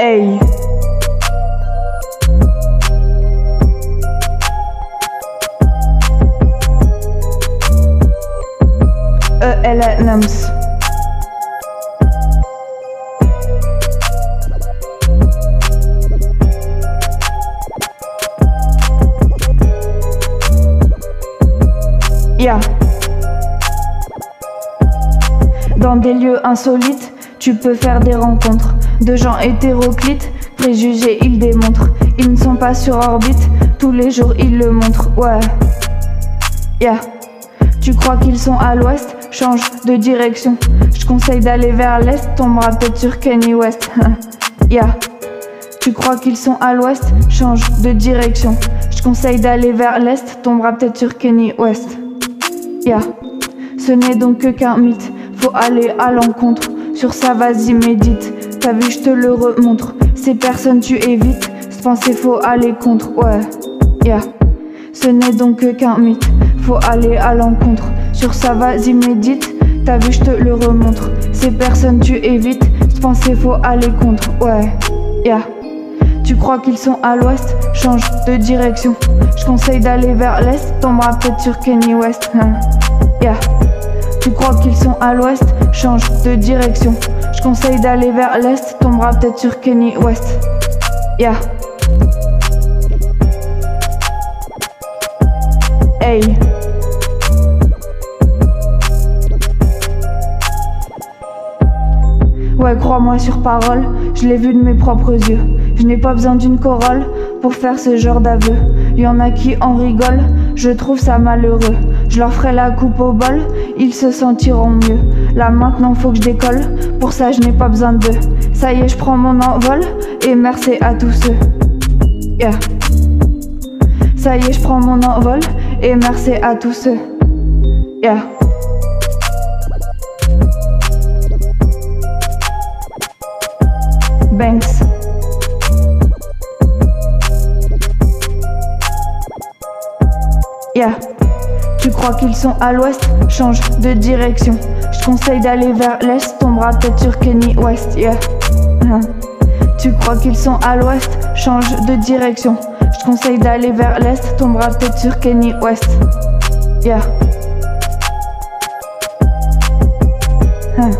Hey. Yeah. Dans des lieux insolites, tu peux faire des rencontres de gens hétéroclites. Préjugés, ils démontrent. Ils ne sont pas sur orbite. Tous les jours, ils le montrent. Ouais. Yeah. Tu crois qu'ils sont à l'ouest? Change de direction. Je conseille d'aller vers l'est. Tombera peut-être sur Kenny West. yeah. Tu crois qu'ils sont à l'ouest? Change de direction. Je conseille d'aller vers l'est. Tombera peut-être sur Kenny West. Yeah. Ce n'est donc que qu'un mythe. Faut aller à l'encontre. Sur ça, vas-y, médite. T'as vu, je te le remontre. Ces personnes, tu évites. Se penser, faut aller contre. Ouais, yeah. Ce n'est donc qu'un mythe. Faut aller à l'encontre. Sur ça, vas-y, médite. T'as vu, je te le remontre. Ces personnes, tu évites. Se penser, faut aller contre. Ouais, yeah. Tu crois qu'ils sont à l'ouest? Change de direction. Je conseille d'aller vers l'est. Tombera peut-être sur Kenny West. Hein. Yeah. Tu crois qu'ils sont à l'ouest? Change de direction. Je conseille d'aller vers l'est. Tombera peut-être sur Kenny West. Yeah. Hey. Ouais, crois-moi sur parole, je l'ai vu de mes propres yeux. Je n'ai pas besoin d'une corolle pour faire ce genre d'aveu. Y en a qui en rigolent, je trouve ça malheureux. Je leur ferai la coupe au bol, ils se sentiront mieux. Là maintenant faut que je décolle, pour ça je n'ai pas besoin d'eux. Ça y est, je prends mon envol, et merci à tous ceux. Yeah. Ça y est, je prends mon envol, et merci à tous ceux. Yeah. Banks. Yeah. Tu crois qu'ils sont à l'ouest? Change de direction. Je conseille d'aller vers l'est, tombera peut-être sur Kenny West. Yeah. Hein. Tu crois qu'ils sont à l'ouest? Change de direction. Je conseille d'aller vers l'est, tombera peut-être sur Kenny West. Yeah. Hein.